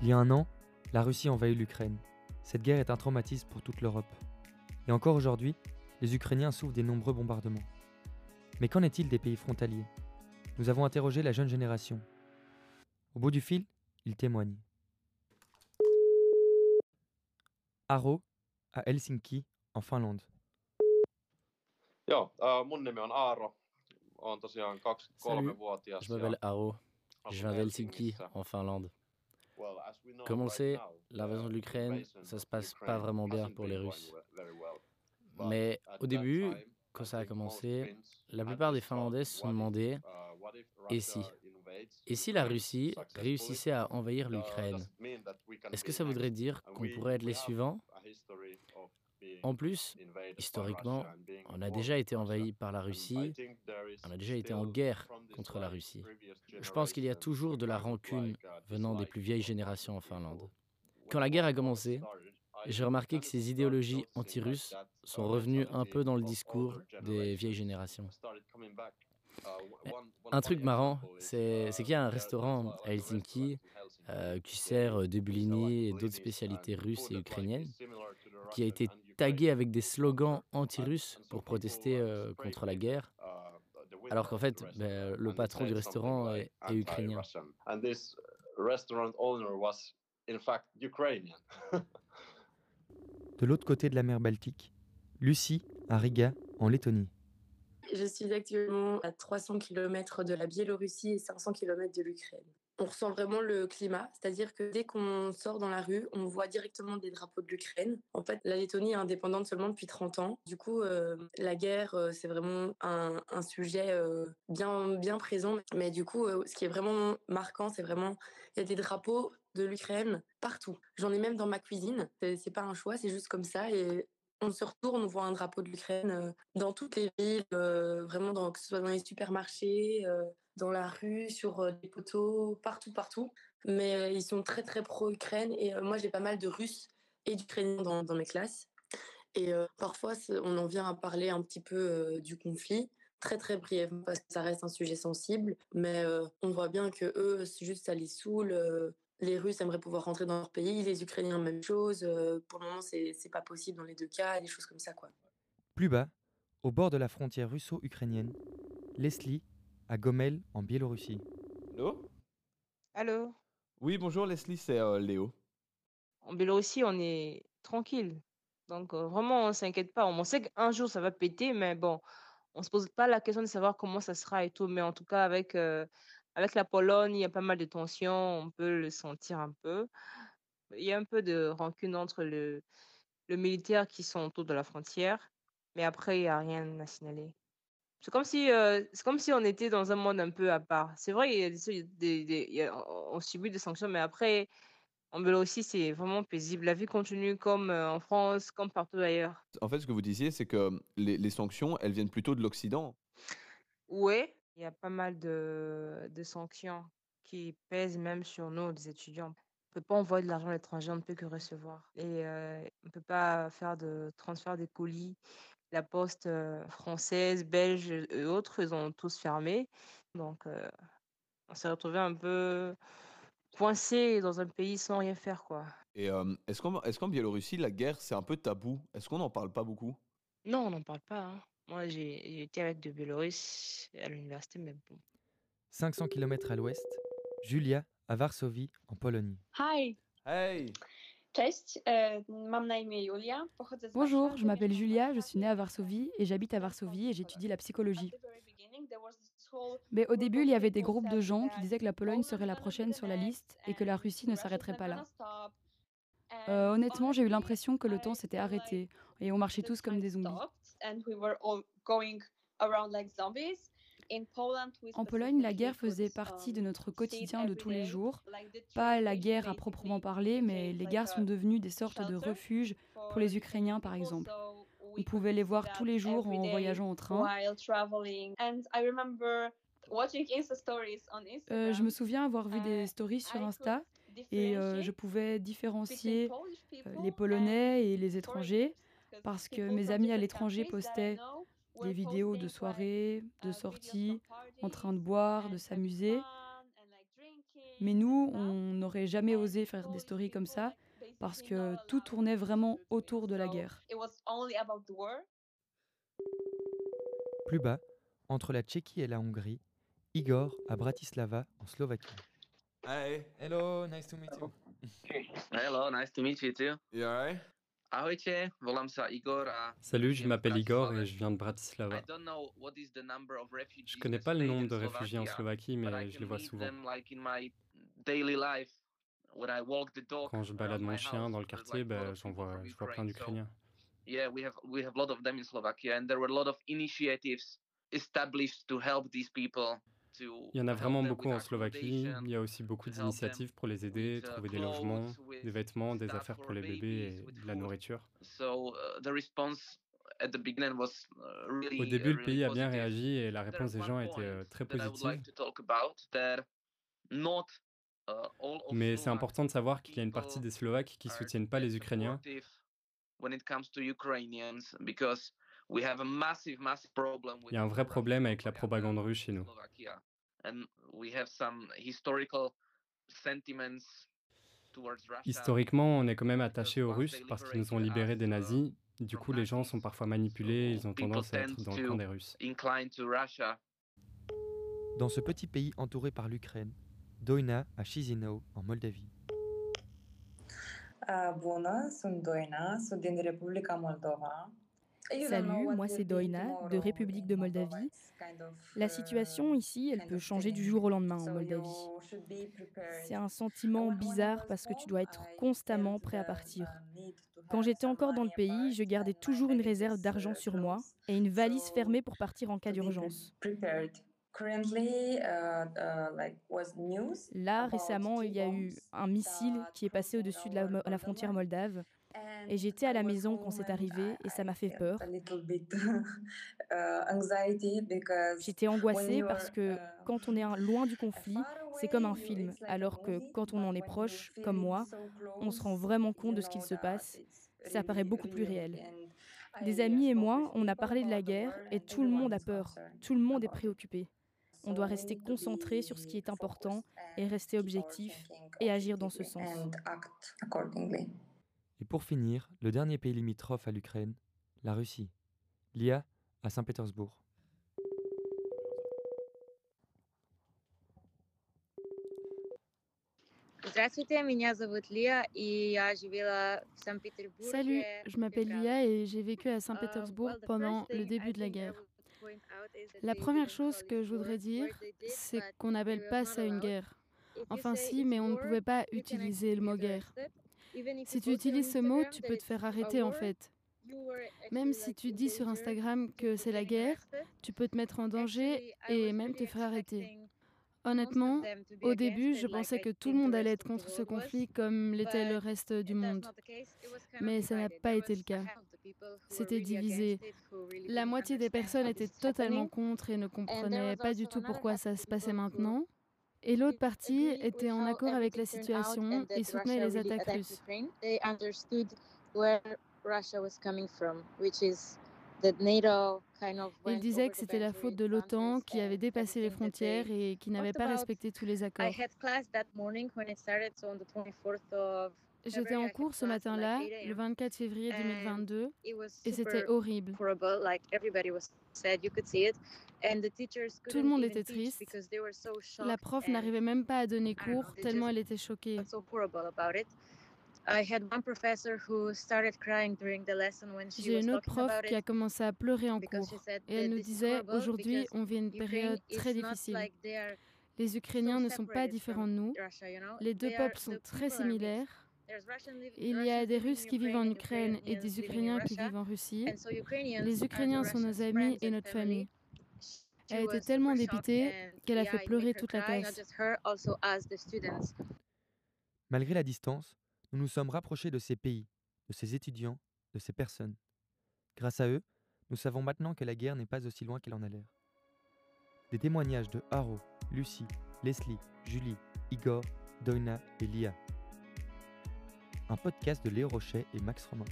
Il y a un an, la Russie envahit l'Ukraine. Cette guerre est un traumatisme pour toute l'Europe. Et encore aujourd'hui, les Ukrainiens souffrent des nombreux bombardements. Mais qu'en est-il des pays frontaliers? Nous avons interrogé la jeune génération. Au bout du fil, ils témoignent. Aro, à Helsinki, en Finlande. Äh, mun nimi on Aaro. Olen tosiaan Salut, 23-vuotias. Je m'appelle Haro, je viens d'Helsinki, en Finlande. Comme on le sait, l'invasion de l'Ukraine, ça se passe pas vraiment bien pour les Russes. Mais au début, quand ça a commencé, la plupart des Finlandais se sont demandé et si? Et si la Russie réussissait à envahir l'Ukraine? Est-ce que ça voudrait dire qu'on pourrait être les suivants? En plus, historiquement, on a déjà été envahi par la Russie, on a déjà été en guerre contre la Russie. Je pense qu'il y a toujours de la rancune venant des plus vieilles générations en Finlande. Quand la guerre a commencé, j'ai remarqué que ces idéologies anti-russes sont revenues un peu dans le discours des vieilles générations. Un truc marrant, c'est qu'il y a un restaurant à Helsinki euh, qui sert des bulini et d'autres spécialités russes et ukrainiennes, qui a été tagué avec des slogans anti-russes pour protester euh, contre la guerre, alors qu'en fait, ben, le patron du restaurant est, est ukrainien. De l'autre côté de la mer Baltique, Lucie, à Riga, en Lettonie. Je suis actuellement à 300 km de la Biélorussie et 500 km de l'Ukraine. On ressent vraiment le climat, c'est-à-dire que dès qu'on sort dans la rue, on voit directement des drapeaux de l'Ukraine. En fait, la Lettonie est indépendante seulement depuis 30 ans. Du coup, euh, la guerre, euh, c'est vraiment un, sujet euh, bien, bien présent. Mais du coup, ce qui est vraiment marquant, c'est vraiment, il y a des drapeaux de l'Ukraine partout. J'en ai même dans ma cuisine. C'est pas un choix, c'est juste comme ça. Et on se retourne, on voit un drapeau de l'Ukraine dans toutes les villes, vraiment, dans, que ce soit dans les supermarchés, dans la rue, sur euh, les poteaux, partout, partout. Mais euh, ils sont très, très pro-Ukraine. Et euh, moi, j'ai pas mal de Russes et d'Ukrainiens dans, mes classes. Et parfois, on en vient à parler un petit peu du conflit, très, très brièvement, parce que ça reste un sujet sensible. Mais on voit bien que eux, juste ça les saoule. les Russes aimeraient pouvoir rentrer dans leur pays, les Ukrainiens, même chose. Pour le moment, c'est pas possible dans les deux cas, des choses comme ça, quoi. Plus bas, au bord de la frontière russo-ukrainienne, Leslie, à Gomel, en Biélorussie. Allô? Allô? Oui, bonjour Leslie, c'est euh, Léo. En Biélorussie, on est tranquille. Donc, euh, vraiment, on s'inquiète pas. On sait qu'un jour, ça va péter, mais bon, on se pose pas la question de savoir comment ça sera et tout. Mais en tout cas, avec, euh, avec la Pologne, il y a pas mal de tensions. On peut le sentir un peu. Il y a un peu de rancune entre le, le militaire qui sont autour de la frontière. Mais après, il n'y a rien à signaler. C'est comme si, euh, c'est comme si on était dans un monde un peu à part. C'est vrai, il y a des, des- des- il y a- on subit des sanctions, mais après, en Biélorussie, c'est vraiment paisible. La vie continue comme euh, en France, comme partout ailleurs. En fait, ce que vous disiez, c'est que les, les sanctions, elles viennent plutôt de l'Occident. Ouais, il y a pas mal de, de sanctions qui pèsent même sur nous, les étudiants. On peut pas envoyer de l'argent à l'étranger, on ne peut que recevoir. Et euh, on peut pas faire de transfert des colis. La poste euh, française, belge et autres, ils ont tous fermé. Donc, euh, on s'est retrouvé un peu coincé dans un pays sans rien faire, quoi. Et euh, est-ce qu'en est Biélorussie, la guerre, c'est un peu tabou? Est-ce qu'on n'en parle pas beaucoup? Non, on n'en parle pas. hein. Moi, j'ai été avec des Biélorusses à l'université, mais bon. 500 km à l'ouest, Julia, à Varsovie, en Pologne. Hi, Hey e, z Bonjour, je m'appelle Julia, je suis née à Varsovie et j'habite à Varsovie et j'étudie la psychologie. Mais au début, il y avait des groupes de gens qui disaient que la Pologne serait la prochaine sur la liste et que la Russie ne s'arrêterait pas là. Euh, honnêtement, j'ai eu l'impression que le temps s'était arrêté et on marchait tous comme des zombies. En Pologne, la guerre faisait partie um, de notre quotidien de tous les jours. Pas la guerre à proprement parler, mais les gares sont devenues des sortes de refuges pour les Ukrainiens, par exemple. On pouvait les voir tous les jours en voyageant en train. Euh, je me souviens avoir vu des stories sur Insta et euh, je pouvais différencier euh, les Polonais et les étrangers parce que mes amis à l'étranger postaient des vidéos de soirées, de uh, videos sorties, en train de boire, de s'amuser. Mais nous, on n'aurait jamais osé faire des stories comme ça parce que tout tournait vraiment autour de la guerre. Plus bas, entre la Tchéquie et la Hongrie, Igor à Bratislava, en Slovaquie. Hey. Hello, nice to meet you. Hello, nice to meet you too. You alright? Salut, je m'appelle Igor et je viens de Bratislava. Je connais that pas le nombre de réfugiés en Slovaquie, mais je les vois souvent. Quand je balade mon chien dans le quartier, of j'en vois, je vois plein d'Ukrainiens. yeah, we have we have a lot of them in Slovakia, and there were a lot of initiatives established to help these people. Il y en a vraiment beaucoup en Slovaquie. Il y a aussi beaucoup d'initiatives pour les aider, uh, trouver des logements, des vêtements, des affaires pour les bébés et de la nourriture. So uh, the response at the beginning was uh, really Au début, le pays a bien réagi et la réponse des gens était euh, très positive. Mais c'est important de savoir qu'il y a une partie des Slovaques qui are soutiennent pas les Ukrainiens Il y a un vrai the problème avec la Russian propaganda propagande russe chez in nous. Slovakia. And we have some historical sentiments towards Russia. Historiquement, on est quand même because attaché aux Russes they parce qu'ils nous ont liberated libérés des us, uh, nazis. Du from coup, les gens sont Nazis, parfois manipulés, so ils ont tendance à être tend dans le to camp des Russes. incline to Russia. Dans ce petit pays entouré par l'Ukraine, Doina à Chisinau, en Moldavie. Bună, sunt Doina, sunt din Republica Moldova. Salut, moi c'est Doina, de République de Moldavie. La situation ici, elle peut changer du jour au lendemain en Moldavie. C'est un sentiment bizarre parce que tu dois être constamment prêt à partir. Quand j'étais encore dans le pays, je gardais toujours une réserve d'argent sur moi et une valise fermée pour partir en cas d'urgence. Là, récemment, il y a eu un missile qui est passé au-dessus de la, la frontière moldave. Et j'étais à la maison quand c'est arrivé et ça m'a fait peur. J'étais angoissée parce que quand on est loin du conflit, c'est comme un film, alors que quand on en est proche, comme moi, on se rend vraiment compte de ce qu'il se passe. Ça paraît beaucoup plus réel. Des amis et moi, on a parlé de la guerre et tout le monde a peur, tout le monde est préoccupé. On doit rester concentré sur ce qui est important et rester objectif et agir dans ce sens. Et pour finir, le dernier pays limitrophe à l'Ukraine, la Russie, l'IA à Saint-Pétersbourg. Salut, je m'appelle Lia et j'ai vécu à Saint-Pétersbourg pendant le début de la guerre. La première chose que je voudrais dire, c'est qu'on n'appelle pas ça une guerre. Enfin si, mais on ne pouvait pas utiliser le mot guerre. Si tu utilises ce mot, tu peux te faire arrêter en fait. Même si tu dis sur Instagram que c'est la guerre, tu peux te mettre en danger et même te faire arrêter. Honnêtement, au début, je pensais que tout le monde allait être contre ce conflit comme l'était le reste du monde. Mais ça n'a pas été le cas. C'était divisé. La moitié des personnes étaient totalement contre et ne comprenaient pas du tout pourquoi ça se passait maintenant. Et l'autre partie était en accord avec la situation and et soutenait les attaques russes. Ukraine. They understood where Russia was coming from, which is that NATO kind of Et il disait que the c'était la faute de l'OTAN qui avait and dépassé les frontières et qui n'avait pas respecté tous les accords. had class that morning when it started, so on the 24th of J'étais en cours ce matin-là, 8 le a.m. 24 février and 2022, it was et c'était horrible. Tout le monde était triste. because they were so La shocked prof n'arrivait même pas à donner cours tellement elle était choquée. J'ai une autre prof qui a commencé à pleurer en cours et elle nous disait aujourd'hui on vit une période très difficile. Les Ukrainiens ne sont pas différents de nous. Les deux peuples sont très similaires. Il y a des Russes qui vivent en Ukraine et des Ukrainiens qui vivent en Russie. Les Ukrainiens sont nos amis et notre famille. Elle était tellement dépitée qu'elle a fait pleurer toute la classe. Malgré la distance, nous nous sommes rapprochés de ces pays, de ces étudiants, de ces personnes. Grâce à eux, nous savons maintenant que la guerre n'est pas aussi loin qu'elle en a l'air. Des témoignages de Haro, Lucie, Leslie, Julie, Igor, Doina et Lia. Un podcast de Léo Rochet et Max Romain.